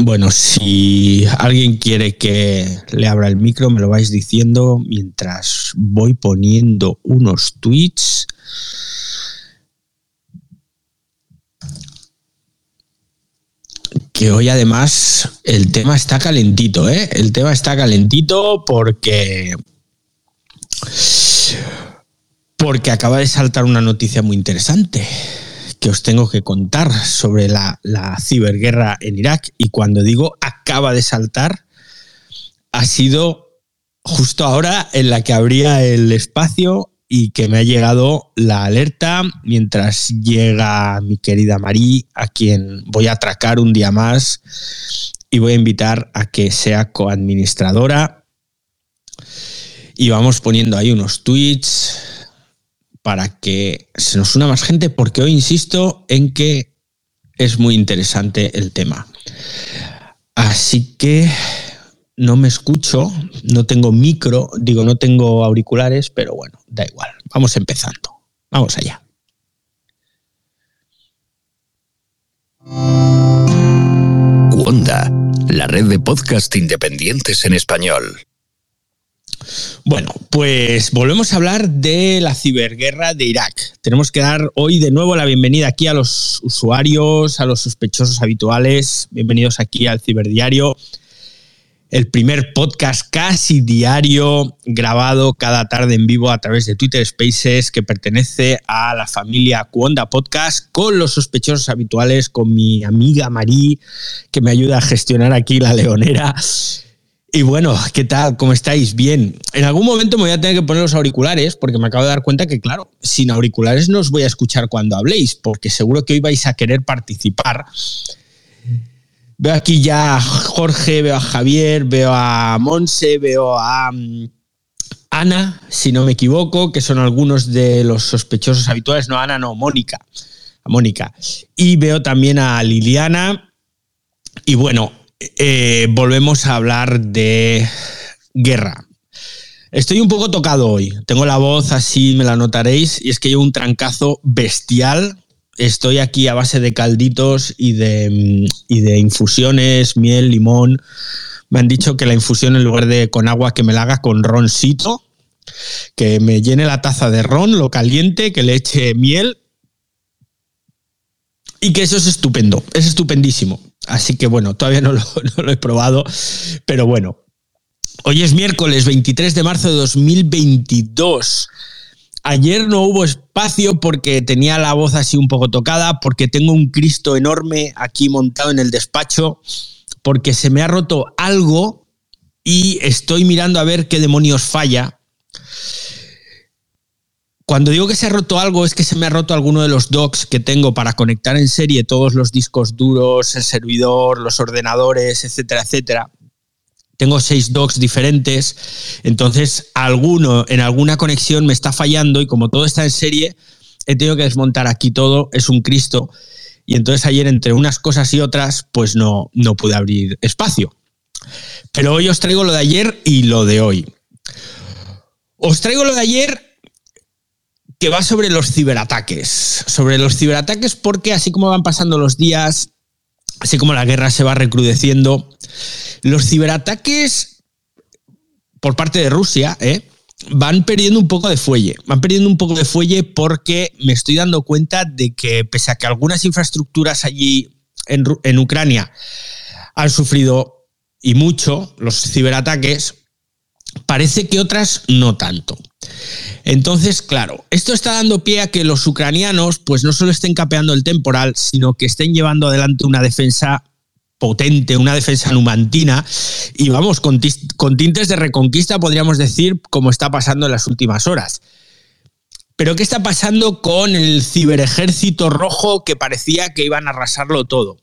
Bueno, si alguien quiere que le abra el micro, me lo vais diciendo mientras voy poniendo unos tweets. Que hoy además el tema está calentito, ¿eh? El tema está calentito porque porque acaba de saltar una noticia muy interesante que os tengo que contar sobre la, ciberguerra en Irak. Y cuando digo acaba de saltar, ha sido justo ahora en la que abría el espacio y que me ha llegado la alerta mientras llega mi querida Marí, a quien voy a atracar un día más y voy a invitar a que sea coadministradora. Y vamos poniendo ahí unos tweets, para que se nos una más gente, porque hoy insisto en que es muy interesante el tema. Así que no me escucho, no tengo micro, digo, no tengo auriculares, pero bueno, da igual. Vamos empezando. Vamos allá. Wanda, la red de podcast independientes en español. Bueno, pues volvemos a hablar de la ciberguerra de Irak. Tenemos que dar hoy de nuevo la bienvenida aquí a los usuarios, a los sospechosos habituales. Bienvenidos aquí al Ciberdiario, el primer podcast casi diario grabado cada tarde en vivo a través de Twitter Spaces que pertenece a la familia Cuonda Podcast con los sospechosos habituales, con mi amiga Marí, que me ayuda a gestionar aquí la leonera. Y bueno, ¿qué tal? ¿Cómo estáis? Bien. En algún momento me voy a tener que poner los auriculares porque me acabo de dar cuenta que, claro, sin auriculares no os voy a escuchar cuando habléis, porque seguro que hoy vais a querer participar. Veo aquí ya a Jorge, veo a Javier, veo a Monse, veo a mm, Ana, si no me equivoco, que son algunos de los sospechosos habituales. No, Ana, no, Mónica. A Mónica. Y veo también a Liliana. Y bueno, eh, volvemos a hablar de guerra. Estoy un poco tocado hoy. Tengo la voz así, me la notaréis, y es que llevo un trancazo bestial. Estoy aquí a base de calditos y de, y de infusiones, miel, limón. Me han dicho que la infusión en lugar de con agua que me la haga con roncito, que me llene la taza de ron, lo caliente, que le eche miel y que eso es estupendo, es estupendísimo. Así que bueno, todavía no lo, he probado, pero bueno. Hoy es miércoles 23 de marzo de 2022. Ayer no hubo espacio porque tenía la voz así un poco tocada, porque tengo un Cristo enorme aquí montado en el despacho, porque se me ha roto algo y estoy mirando a ver qué demonios falla. Cuando digo que se ha roto algo es que se me ha roto alguno de los docks que tengo para conectar en serie todos los discos duros, el servidor, los ordenadores, etcétera, etcétera. Tengo seis docks diferentes, entonces alguno en alguna conexión me está fallando y como todo está en serie, he tenido que desmontar aquí todo, es un Cristo. Y entonces ayer entre unas cosas y otras, pues no, no pude abrir espacio. Pero hoy os traigo lo de ayer y lo de hoy. Os traigo lo de ayer que va sobre los ciberataques. Sobre los ciberataques porque así como van pasando los días, así como la guerra se va recrudeciendo, los ciberataques por parte de Rusia ¿eh? van perdiendo un poco de fuelle. Van perdiendo un poco de fuelle porque me estoy dando cuenta de que pese a que algunas infraestructuras allí en, en Ucrania han sufrido y mucho los ciberataques, parece que otras no tanto. Entonces, claro, esto está dando pie a que los ucranianos pues no solo estén capeando el temporal, sino que estén llevando adelante una defensa potente, una defensa numantina, y vamos, con, tintes de reconquista, podríamos decir, como está pasando en las últimas horas. Pero ¿qué está pasando con el ciberejército rojo que parecía que iban a arrasarlo todo?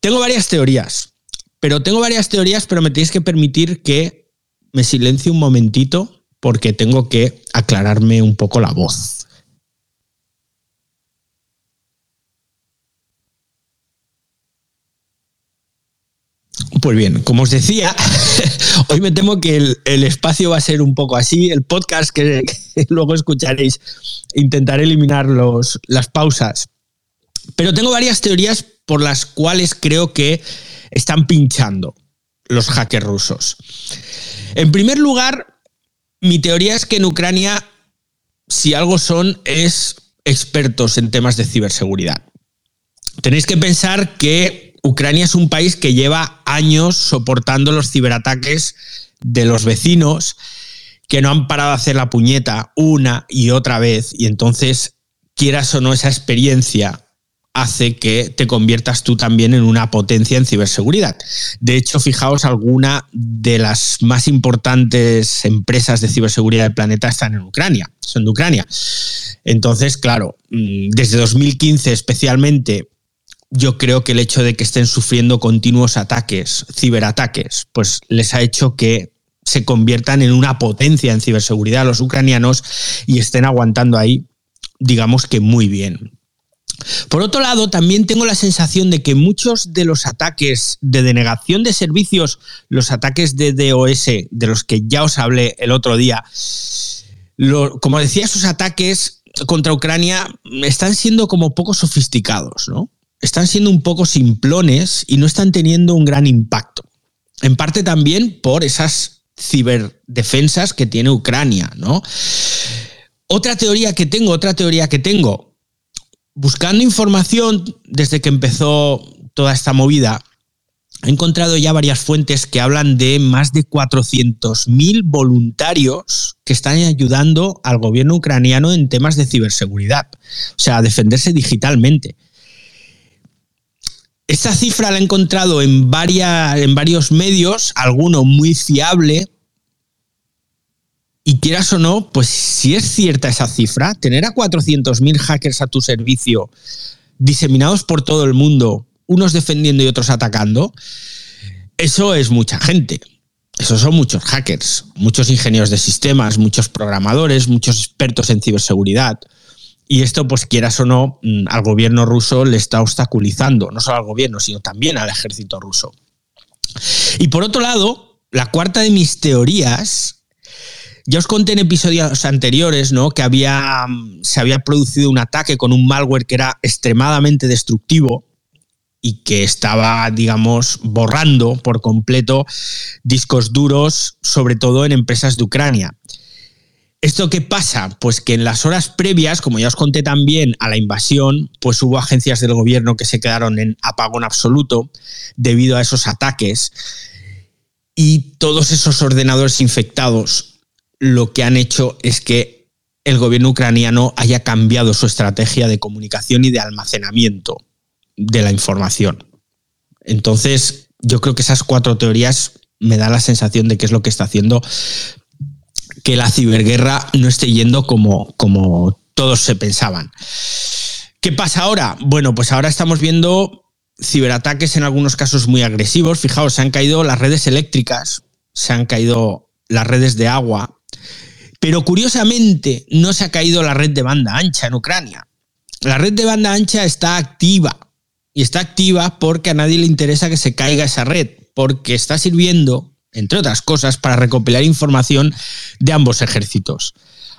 Tengo varias teorías, pero tengo varias teorías, pero me tenéis que permitir que me silencie un momentito porque tengo que aclararme un poco la voz. Pues bien, como os decía, hoy me temo que el, espacio va a ser un poco así. El podcast que, luego escucharéis, intentaré eliminar las pausas. Pero tengo varias teorías por las cuales creo que están pinchando los hackers rusos. En primer lugar, mi teoría es que en Ucrania, si algo son, es expertos en temas de ciberseguridad. Tenéis que pensar que Ucrania es un país que lleva años soportando los ciberataques de los vecinos que no han parado de hacer la puñeta una y otra vez y entonces quieras o no esa experiencia hace que te conviertas tú también en una potencia en ciberseguridad. De hecho, fijaos, alguna de las más importantes empresas de ciberseguridad del planeta están en Ucrania, son de Ucrania. Entonces, claro, mm, desde 2015 especialmente, yo creo que el hecho de que estén sufriendo continuos ataques, ciberataques, pues les ha hecho que se conviertan en una potencia en ciberseguridad los ucranianos y estén aguantando ahí, digamos que muy bien. Por otro lado, también tengo la sensación de que muchos de los ataques de denegación de servicios, los ataques de DOS, de los que ya os hablé el otro día, como decía, esos ataques contra Ucrania están siendo como poco sofisticados, ¿no? Están siendo un poco simplones y no están teniendo un gran impacto. En parte también por esas ciberdefensas que tiene Ucrania, ¿no? Otra teoría que tengo, otra teoría que tengo, buscando información desde que empezó toda esta movida, he encontrado ya varias fuentes que hablan de más de 400.000 voluntarios que están ayudando al gobierno ucraniano en temas de ciberseguridad, o sea, a defenderse digitalmente. Esta cifra la he encontrado en, en varios medios, alguno muy fiable, y quieras o no, pues si es cierta esa cifra, tener a 400.000 hackers a tu servicio, diseminados por todo el mundo, unos defendiendo y otros atacando, eso es mucha gente. Eso son muchos hackers, muchos ingenieros de sistemas, muchos programadores, muchos expertos en ciberseguridad. Y esto, pues quieras o no, mm, al gobierno ruso le está obstaculizando, no solo al gobierno, sino también al ejército ruso. Y por otro lado, la cuarta de mis teorías ya os conté en episodios anteriores, ¿no? Que había, se había producido un ataque con un malware que era extremadamente destructivo y que estaba, digamos, borrando por completo discos duros, sobre todo en empresas de Ucrania. ¿Esto qué pasa? Pues que en las horas previas, como ya os conté también a la invasión, pues hubo agencias del gobierno que se quedaron en apagón absoluto debido a esos ataques. Y todos esos ordenadores infectados lo que han hecho es que el gobierno ucraniano haya cambiado su estrategia de comunicación y de almacenamiento de la información. Entonces, yo creo que esas cuatro teorías me dan la sensación de que es lo que está haciendo que la ciberguerra no esté yendo como, como todos se pensaban. ¿Qué pasa ahora? Bueno, pues ahora estamos viendo ciberataques en algunos casos muy agresivos. Fijaos, se han caído las redes eléctricas, se han caído las redes de agua, pero curiosamente no se ha caído la red de banda ancha en Ucrania. La red de banda ancha está activa. Y está activa porque a nadie le interesa que se caiga esa red, porque está sirviendo, entre otras cosas, para recopilar información de ambos ejércitos.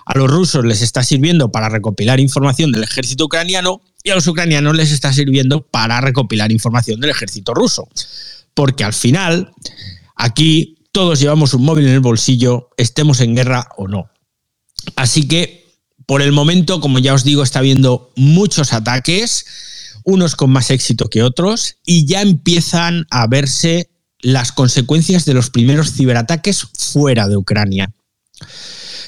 A los rusos les está sirviendo para recopilar información del ejército ucraniano y a los ucranianos les está sirviendo para recopilar información del ejército ruso. Porque al final, aquí todos llevamos un móvil en el bolsillo, estemos en guerra o no. Así que, por el momento, como ya os digo, está habiendo muchos ataques, unos con más éxito que otros, y ya empiezan a verse las consecuencias de los primeros ciberataques fuera de Ucrania.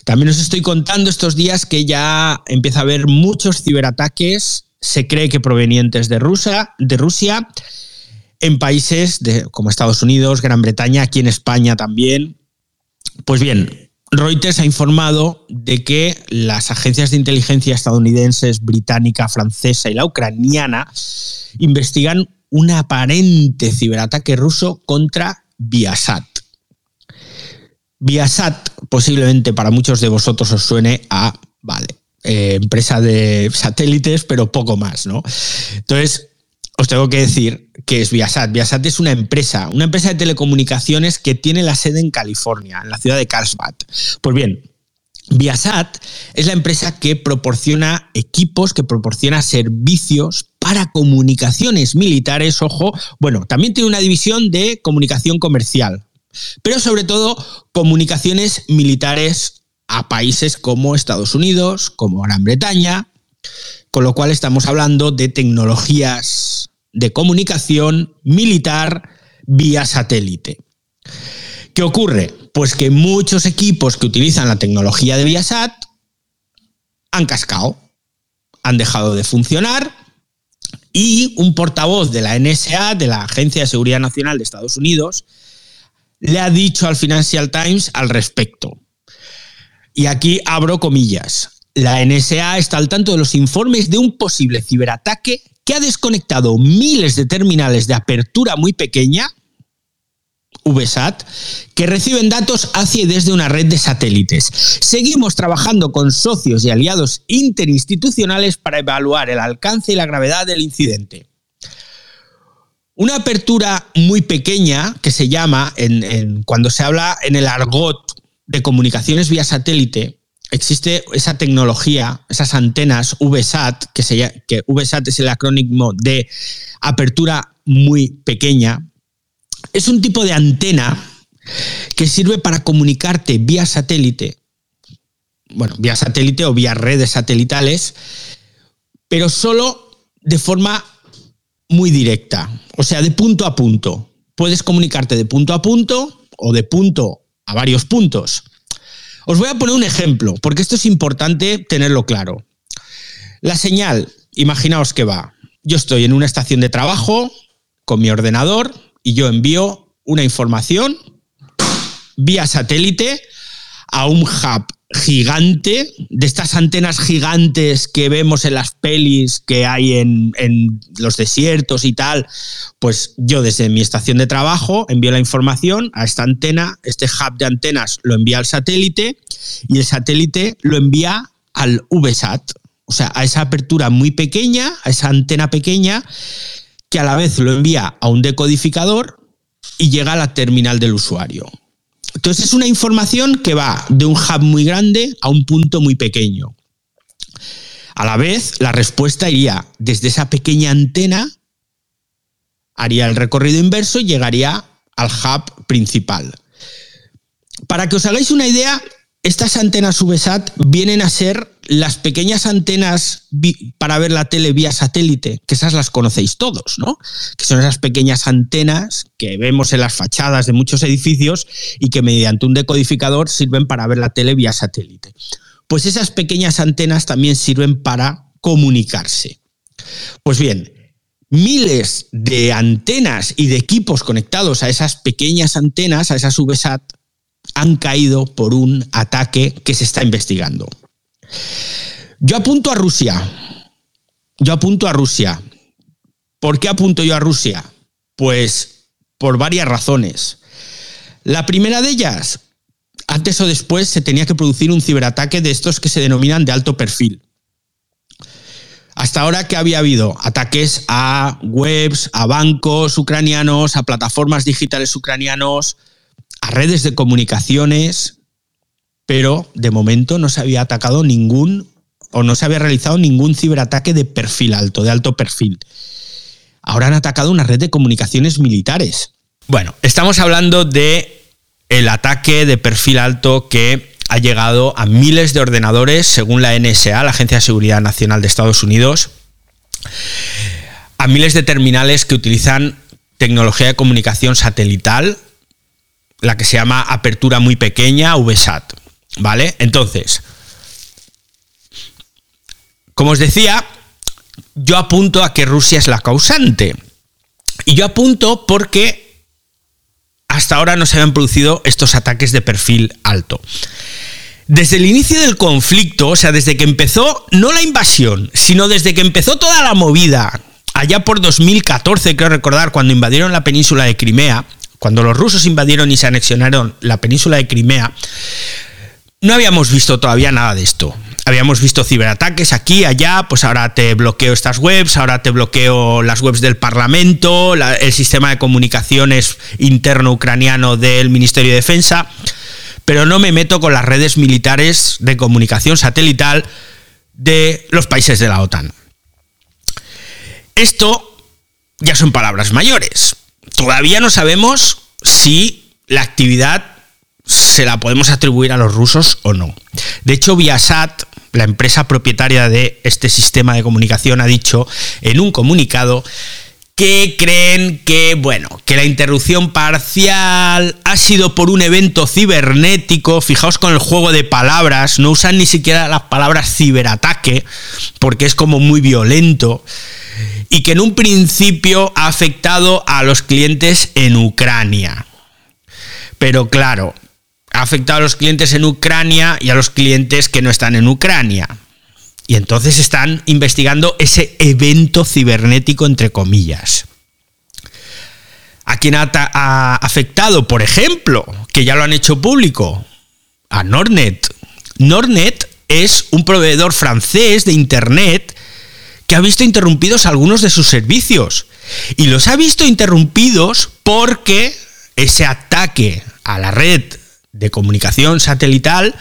También os estoy contando estos días que ya empieza a haber muchos ciberataques, se cree que provenientes de Rusia, de Rusia en países como Estados Unidos, Gran Bretaña, aquí en España también. Pues bien, Reuters ha informado de que las agencias de inteligencia estadounidenses, británica, francesa y la ucraniana investigan un aparente ciberataque ruso contra Viasat. Viasat posiblemente para muchos de vosotros os suene a, vale, eh, empresa de satélites, pero poco más, ¿no? Entonces, os tengo que decir que es Viasat. Viasat es una empresa, una empresa de telecomunicaciones que tiene la sede en California, en la ciudad de Carlsbad. Pues bien, Viasat es la empresa que proporciona equipos, que proporciona servicios para comunicaciones militares, ojo, bueno, también tiene una división de comunicación comercial, pero sobre todo comunicaciones militares a países como Estados Unidos, como Gran Bretaña, con lo cual estamos hablando de tecnologías de comunicación militar vía satélite. ¿Qué ocurre? Pues que muchos equipos que utilizan la tecnología de Viasat han cascado, han dejado de funcionar y un portavoz de la NSA, de la Agencia de Seguridad Nacional de Estados Unidos, le ha dicho al Financial Times al respecto. Y aquí abro comillas. La NSA está al tanto de los informes de un posible ciberataque que ha desconectado miles de terminales de apertura muy pequeña VSAT, que reciben datos hacia y desde una red de satélites. Seguimos trabajando con socios y aliados interinstitucionales para evaluar el alcance y la gravedad del incidente. Una apertura muy pequeña que se llama, cuando se habla en el argot de comunicaciones vía satélite, existe esa tecnología, esas antenas VSAT, que, se, que VSAT es el acrónimo de apertura muy pequeña, es un tipo de antena que sirve para comunicarte vía satélite, bueno, vía satélite o vía redes satelitales, pero solo de forma muy directa, o sea, de punto a punto. Puedes comunicarte de punto a punto o de punto a varios puntos. Os voy a poner un ejemplo, porque esto es importante tenerlo claro. La señal, imaginaos que va. Yo estoy en una estación de trabajo con mi ordenador, y yo envío una información vía satélite a un hub gigante, de estas antenas gigantes que vemos en las pelis que hay en, en, los desiertos y tal, pues yo desde mi estación de trabajo envío la información a esta antena, este hub de antenas lo envía al satélite y el satélite lo envía al VSAT, o sea, a esa apertura muy pequeña, a esa antena pequeña que a la vez lo envía a un decodificador y llega a la terminal del usuario. Entonces es una información que va de un hub muy grande a un punto muy pequeño. A la vez, la respuesta iría desde esa pequeña antena, haría el recorrido inverso y llegaría al hub principal. Para que os hagáis una idea, estas antenas VSAT vienen a ser las pequeñas antenas para ver la tele vía satélite, que esas las conocéis todos, ¿no? Que son esas pequeñas antenas que vemos en las fachadas de muchos edificios y que mediante un decodificador sirven para ver la tele vía satélite. Pues esas pequeñas antenas también sirven para comunicarse. Pues bien, miles de antenas y de equipos conectados a esas pequeñas antenas, a esas VSAT, han caído por un ataque que se está investigando. Yo apunto a Rusia. Yo apunto a Rusia. ¿Por qué apunto yo a Rusia? Pues por varias razones. La primera de ellas, antes o después se tenía que producir un ciberataque de estos que se denominan de alto perfil. Hasta ahora que había habido ataques a webs, a bancos ucranianos, a plataformas digitales ucranianos, a redes de comunicaciones, pero de momento no se había atacado ningún o no se había realizado ningún ciberataque de perfil alto, de alto perfil. Ahora han atacado una red de comunicaciones militares. Bueno, estamos hablando de el ataque de perfil alto que ha llegado a miles de ordenadores, según la NSA, la Agencia de Seguridad Nacional de Estados Unidos, a miles de terminales que utilizan tecnología de comunicación satelital la que se llama apertura muy pequeña, VSAT. ¿Vale? Entonces, como os decía, yo apunto a que Rusia es la causante. Y yo apunto porque hasta ahora no se habían producido estos ataques de perfil alto. Desde el inicio del conflicto, o sea, desde que empezó, no la invasión, sino desde que empezó toda la movida, allá por 2014, creo recordar, cuando invadieron la península de Crimea, cuando los rusos invadieron y se anexionaron la península de Crimea, no habíamos visto todavía nada de esto. Habíamos visto ciberataques aquí, allá, pues ahora te bloqueo estas webs, ahora te bloqueo las webs del Parlamento, el sistema de comunicaciones interno ucraniano del Ministerio de Defensa. pero no me meto con las redes militares de comunicación satelital de los países de la OTAN. Esto ya son palabras mayores. Todavía no sabemos si la actividad se la podemos atribuir a los rusos o no. De hecho, Viasat, la empresa propietaria de este sistema de comunicación, ha dicho en un comunicado que creen que, bueno, que la interrupción parcial ha sido por un evento cibernético. Fijaos con el juego de palabras, no usan ni siquiera las palabras ciberataque, porque es como muy violento. Y que en un principio ha afectado a los clientes en Ucrania. Pero claro, ha afectado a los clientes en Ucrania y a los clientes que no están en Ucrania. Y entonces están investigando ese evento cibernético, entre comillas. ¿A quién ha, afectado? Por ejemplo, que ya lo han hecho público, a Nordnet. Nordnet es un proveedor francés de Internet que ha visto interrumpidos algunos de sus servicios. Y los ha visto interrumpidos porque ese ataque a la red de comunicación satelital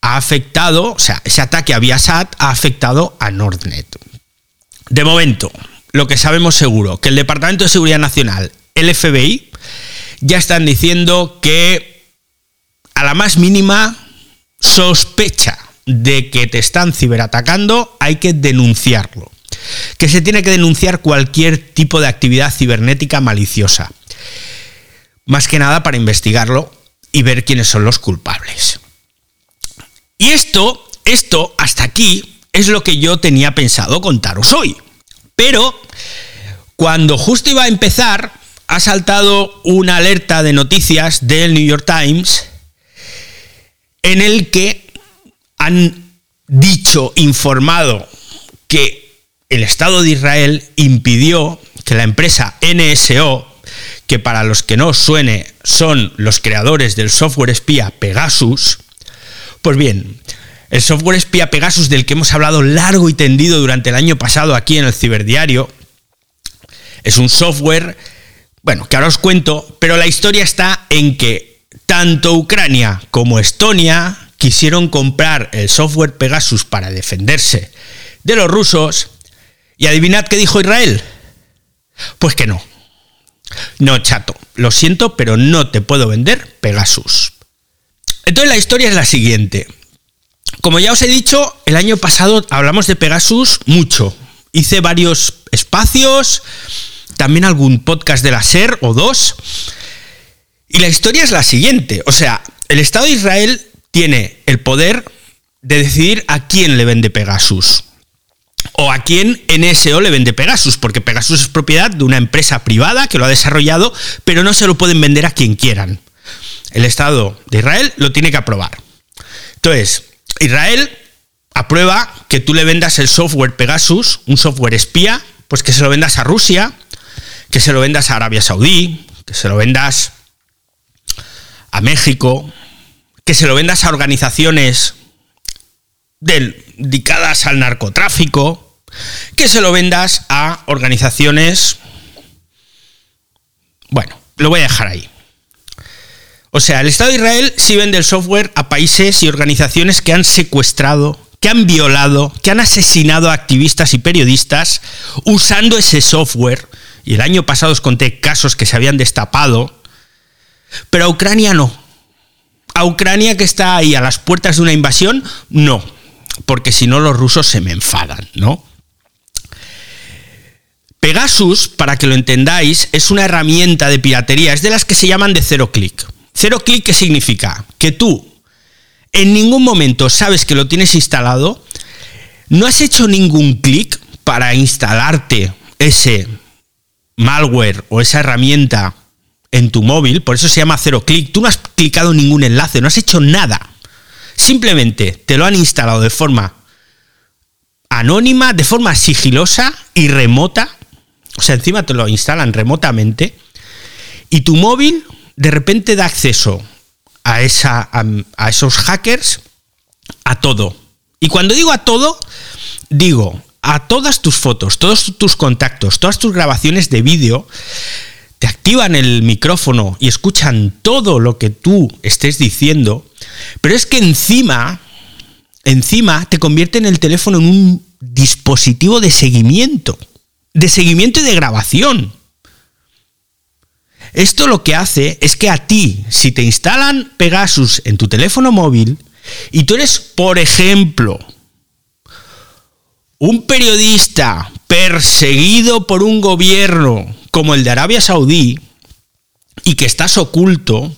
ha afectado, o sea, ese ataque a Viasat ha afectado a Nordnet. De momento, lo que sabemos seguro, que el Departamento de Seguridad Nacional, el FBI, ya están diciendo que a la más mínima sospecha de que te están ciberatacando, hay que denunciarlo. Que se tiene que denunciar cualquier tipo de actividad cibernética maliciosa. Más que nada para investigarlo y ver quiénes son los culpables. Y esto, esto hasta aquí es lo que yo tenía pensado contaros hoy. Pero cuando justo iba a empezar, ha saltado una alerta de noticias del New York Times en el que han dicho, informado que el Estado de Israel impidió que la empresa NSO, que para los que no suene son los creadores del software espía Pegasus, pues bien, el software espía Pegasus del que hemos hablado largo y tendido durante el año pasado aquí en el Ciberdiario, es un software, bueno, que ahora os cuento, pero la historia está en que tanto Ucrania como Estonia quisieron comprar el software Pegasus para defenderse de los rusos y adivinad qué dijo Israel. Pues que no, no, chato, lo siento, pero no te puedo vender Pegasus. Entonces la historia es la siguiente. Como ya os he dicho, el año pasado hablamos de Pegasus mucho. Hice varios espacios, también algún podcast de la SER o dos. Y la historia es la siguiente. O sea, el Estado de Israel tiene el poder de decidir a quién le vende Pegasus o a quién NSO le vende Pegasus, porque Pegasus es propiedad de una empresa privada que lo ha desarrollado, pero no se lo pueden vender a quien quieran. El Estado de Israel lo tiene que aprobar. Entonces, Israel aprueba que tú le vendas el software Pegasus, un software espía, pues que se lo vendas a Rusia, que se lo vendas a Arabia Saudí, que se lo vendas a México, que se lo vendas a organizaciones dedicadas al narcotráfico, que se lo vendas a organizaciones... Bueno, lo voy a dejar ahí. O sea, el Estado de Israel sí vende el software a países y organizaciones que han secuestrado, que han violado, que han asesinado a activistas y periodistas usando ese software. Y el año pasado os conté casos que se habían destapado. Pero a Ucrania no. A Ucrania que está ahí a las puertas de una invasión, no porque si no los rusos se me enfadan, ¿no? Pegasus, para que lo entendáis, es una herramienta de piratería, es de las que se llaman de cero clic. Cero clic, ¿qué significa? Que tú en ningún momento sabes que lo tienes instalado, no has hecho ningún clic para instalarte ese malware o esa herramienta en tu móvil, por eso se llama cero clic, tú no has clicado ningún enlace, no has hecho nada. Simplemente te lo han instalado de forma anónima, de forma sigilosa y remota. O sea, encima te lo instalan remotamente. Y tu móvil de repente da acceso a, esa, a, esos hackers a todo. Y cuando digo a todo, digo a todas tus fotos, todos tus contactos, todas tus grabaciones de vídeo, activan el micrófono y escuchan todo lo que tú estés diciendo, pero es que encima, encima te convierten el teléfono en un dispositivo de seguimiento, de seguimiento y de grabación. Esto lo que hace es que a ti, si te instalan Pegasus en tu teléfono móvil y tú eres, por ejemplo, un periodista perseguido por un gobierno como el de Arabia Saudí y que estás oculto,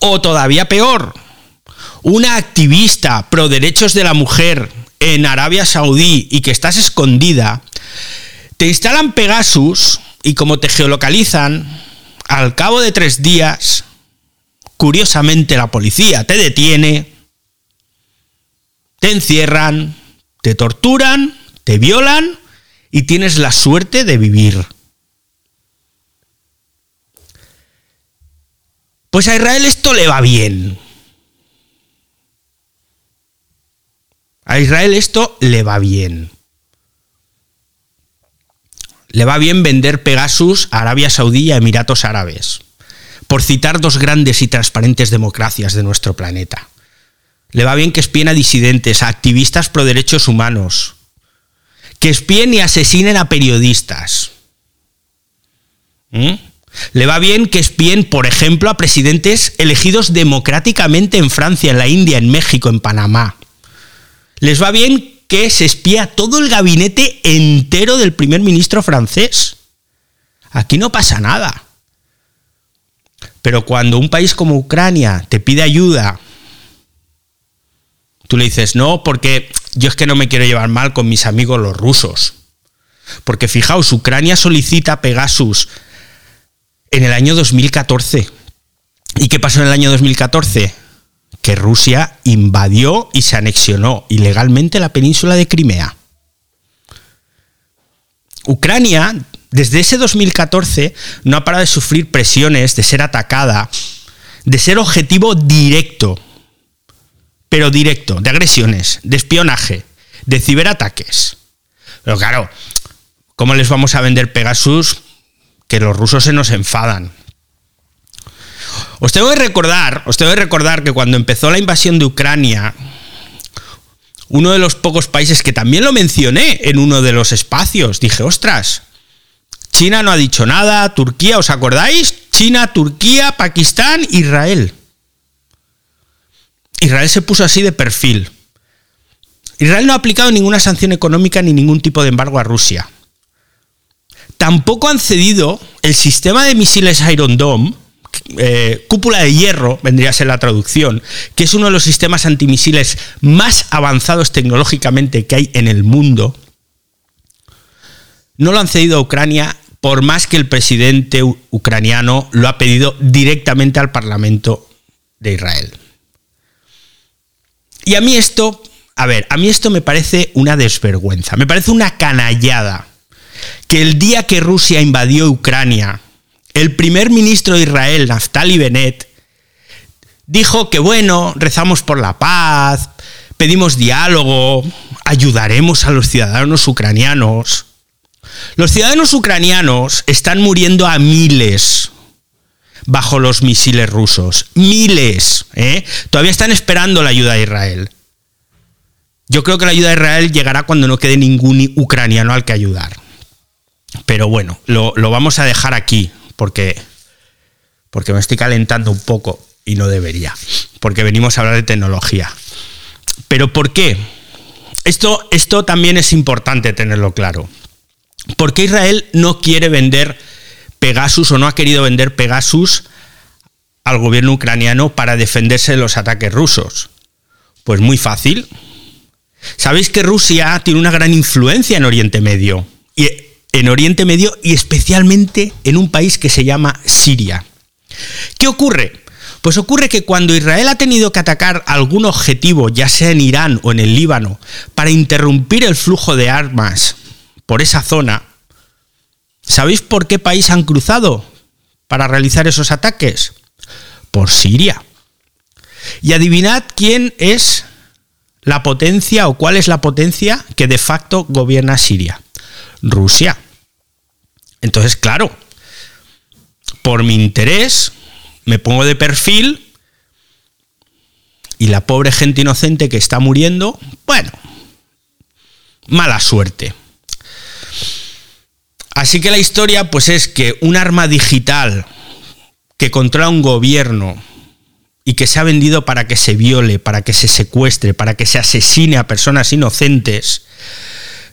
o todavía peor, una activista pro derechos de la mujer en Arabia Saudí y que estás escondida, te instalan Pegasus y como te geolocalizan, al cabo de tres días, curiosamente la policía te detiene, te encierran, te torturan, te violan y tienes la suerte de vivir. Pues a Israel esto le va bien. A Israel esto le va bien le va bien vender Pegasus a Arabia Saudí y a Emiratos Árabes, por citar dos grandes y transparentes democracias de nuestro planeta. Le va bien que espíen a disidentes, a activistas pro derechos humanos, que espíen y asesinen a periodistas. ¿Mm? Le va bien que espíen, por ejemplo, a presidentes elegidos democráticamente en Francia, en la India, en México, en Panamá. Les va bien que se espía todo el gabinete entero del primer ministro francés. Aquí no pasa nada. Pero cuando un país como Ucrania te pide ayuda, tú le dices, no, porque yo es que no me quiero llevar mal con mis amigos los rusos. Porque fijaos, Ucrania solicita Pegasus en el año 2014. ¿Y qué pasó en el año 2014? que Rusia invadió y se anexionó ilegalmente la península de Crimea. Ucrania, desde ese 2014, no ha parado de sufrir presiones, de ser atacada, de ser objetivo directo, pero directo, de agresiones, de espionaje, de ciberataques. Pero claro, ¿cómo les vamos a vender Pegasus? Que los rusos se nos enfadan. Os tengo que recordar, os tengo que recordar que cuando empezó la invasión de Ucrania, uno de los pocos países que también lo mencioné en uno de los espacios, dije, ostras, China no ha dicho nada, Turquía, ¿os acordáis? China, Turquía, Pakistán, Israel. Israel se puso así de perfil. Israel no ha aplicado ninguna sanción económica ni ningún tipo de embargo a Rusia. Tampoco han cedido el sistema de misiles Iron Dome eh, cúpula de hierro, vendría a ser la traducción, que es uno de los sistemas antimisiles más avanzados tecnológicamente que hay en el mundo, no lo han cedido a Ucrania por más que el presidente ucraniano lo ha pedido directamente al Parlamento de Israel. Y a mí esto, a ver, a mí esto me parece una desvergüenza, me parece una canallada que el día que Rusia invadió Ucrania, el primer ministro de Israel, Naftali Bennett, dijo que bueno, rezamos por la paz, pedimos diálogo, ayudaremos a los ciudadanos ucranianos. Los ciudadanos ucranianos están muriendo a miles bajo los misiles rusos. Miles. ¿eh? Todavía están esperando la ayuda de Israel. Yo creo que la ayuda de Israel llegará cuando no quede ningún ucraniano al que ayudar. Pero bueno, lo, vamos a dejar aquí porque, porque me estoy calentando un poco y no debería, porque venimos a hablar de tecnología. Pero ¿por qué? Esto, esto también es importante tenerlo claro. ¿Por qué Israel no quiere vender Pegasus o no ha querido vender Pegasus al gobierno ucraniano para defenderse de los ataques rusos? Pues muy fácil. Sabéis que Rusia tiene una gran influencia en Oriente Medio. Y en Oriente Medio y especialmente en un país que se llama Siria. ¿Qué ocurre? Pues ocurre que cuando Israel ha tenido que atacar algún objetivo, ya sea en Irán o en el Líbano, para interrumpir el flujo de armas por esa zona, ¿sabéis por qué país han cruzado para realizar esos ataques? Por Siria. Y adivinad quién es la potencia o cuál es la potencia que de facto gobierna Siria. Rusia. Entonces, claro, por mi interés, me pongo de perfil y la pobre gente inocente que está muriendo, bueno, mala suerte. Así que la historia pues es que un arma digital que controla un gobierno y que se ha vendido para que se viole, para que se secuestre, para que se asesine a personas inocentes,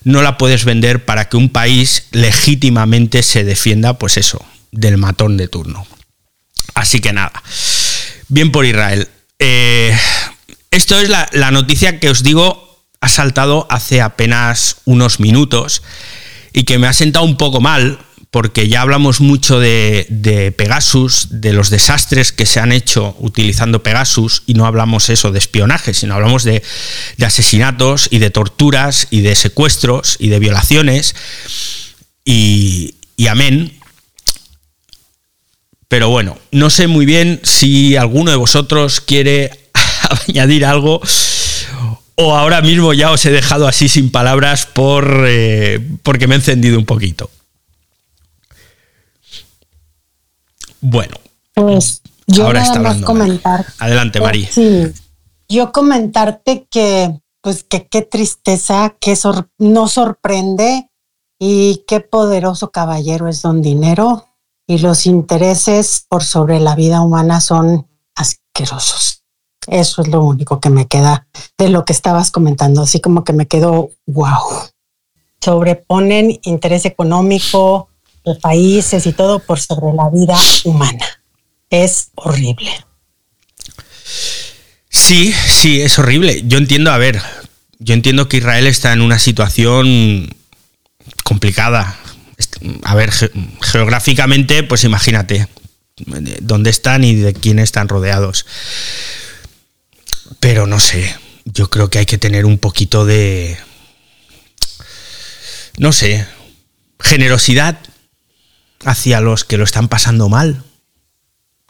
no la puedes vender para que un país legítimamente se defienda, pues eso, del matón de turno. Así que nada, bien por Israel. Eh, esto es la, noticia que os digo ha saltado hace apenas unos minutos y que me ha sentado un poco mal porque ya hablamos mucho de, Pegasus, de los desastres que se han hecho utilizando Pegasus, y no hablamos eso de espionaje, sino hablamos de, asesinatos y de torturas y de secuestros y de violaciones. Y, y amén, pero bueno, no sé muy bien si alguno de vosotros quiere añadir algo o ahora mismo ya os he dejado así sin palabras por, eh, porque me he encendido un poquito. Bueno. Pues yo ahora nada más comentar. Adelante, María. Sí, yo comentarte que, pues que qué tristeza, que no sorprende y qué poderoso caballero es don Dinero y los intereses por sobre la vida humana son asquerosos. Eso es lo único que me queda de lo que estabas comentando, así como que me quedo wow. Sobreponen interés económico de países y todo por sobre la vida humana. Es horrible. Sí, sí, es horrible. Yo entiendo, a ver, yo entiendo que Israel está en una situación complicada a ver, geográficamente, pues imagínate dónde están y de quién están rodeados. Pero no sé, yo creo que hay que tener un poquito de, no sé, generosidad hacia los que lo están pasando mal.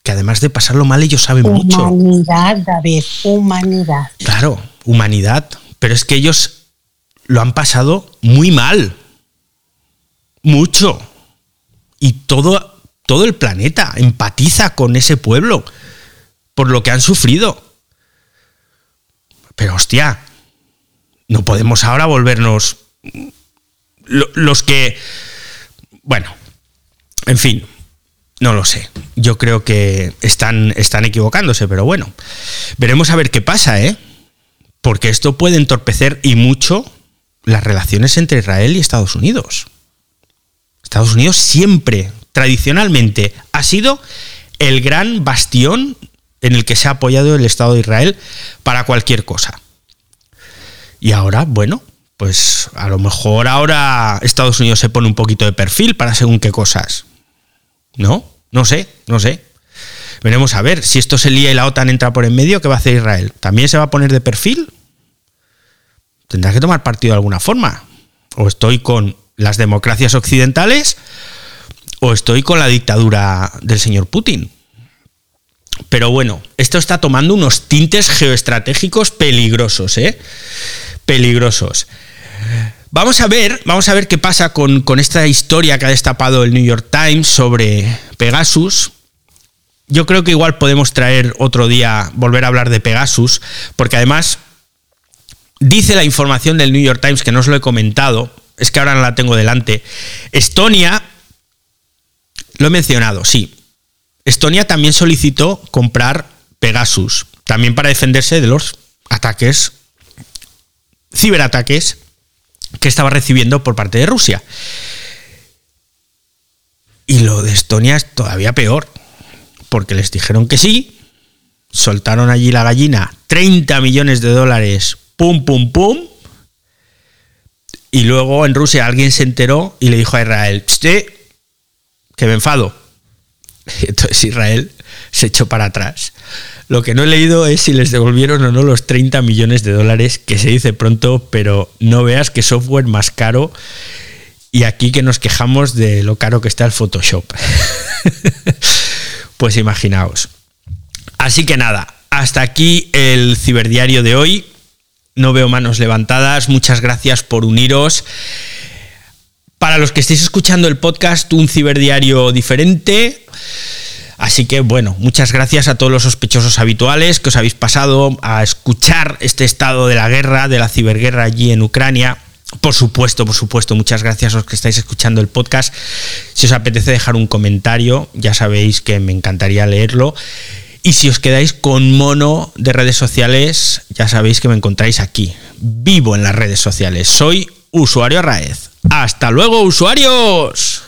Que además de pasarlo mal, ellos saben mucho. Humanidad, David, humanidad. Claro, humanidad. Pero es que ellos lo han pasado muy mal mucho. Y todo, todo el planeta empatiza con ese pueblo por lo que han sufrido. Pero hostia, no podemos ahora volvernos los que... Bueno, en fin, no lo sé. Yo creo que están, están equivocándose, pero bueno, veremos a ver qué pasa, ¿eh? Porque esto puede entorpecer y mucho las relaciones entre Israel y Estados Unidos. Estados Unidos siempre, tradicionalmente, ha sido el gran bastión en el que se ha apoyado el Estado de Israel para cualquier cosa. Y ahora, bueno, pues a lo mejor ahora Estados Unidos se pone un poquito de perfil para según qué cosas. ¿No? No sé, no sé. Veremos a ver si esto se lía y la OTAN entra por en medio, ¿qué va a hacer Israel? ¿También se va a poner de perfil? Tendrá que tomar partido de alguna forma. O estoy con las democracias occidentales o estoy con la dictadura del señor Putin. Pero bueno, esto está tomando unos tintes geoestratégicos peligrosos, ¿eh? Peligrosos. Vamos a ver, vamos a ver qué pasa con, con esta historia que ha destapado el New York Times sobre Pegasus. Yo creo que igual podemos traer otro día, volver a hablar de Pegasus, porque además dice la información del New York Times, que no os lo he comentado, es que ahora no la tengo delante. Estonia, lo he mencionado, sí. Estonia también solicitó comprar Pegasus, también para defenderse de los ataques, ciberataques que estaba recibiendo por parte de Rusia. Y lo de Estonia es todavía peor, porque les dijeron que sí, soltaron allí la gallina, 30 millones de dólares, pum, pum, pum, y luego en Rusia alguien se enteró y le dijo a Israel, que me enfado. Y entonces Israel se echó para atrás. Lo que no he leído es si les devolvieron o no los 30 millones de dólares, que se dice pronto, pero no veas qué software más caro. Y aquí que nos quejamos de lo caro que está el Photoshop. pues imaginaos. Así que nada, hasta aquí el ciberdiario de hoy no veo manos levantadas. Muchas gracias por uniros. Para los que estéis escuchando el podcast, un ciberdiario diferente. Así que bueno, muchas gracias a todos los sospechosos habituales que os habéis pasado a escuchar este estado de la guerra, de la ciberguerra allí en Ucrania. Por supuesto, por supuesto, muchas gracias a los que estáis escuchando el podcast. Si os apetece dejar un comentario, ya sabéis que me encantaría leerlo. Y si os quedáis con mono de redes sociales, ya sabéis que me encontráis aquí, vivo en las redes sociales. Soy usuario Raez. Hasta luego, usuarios.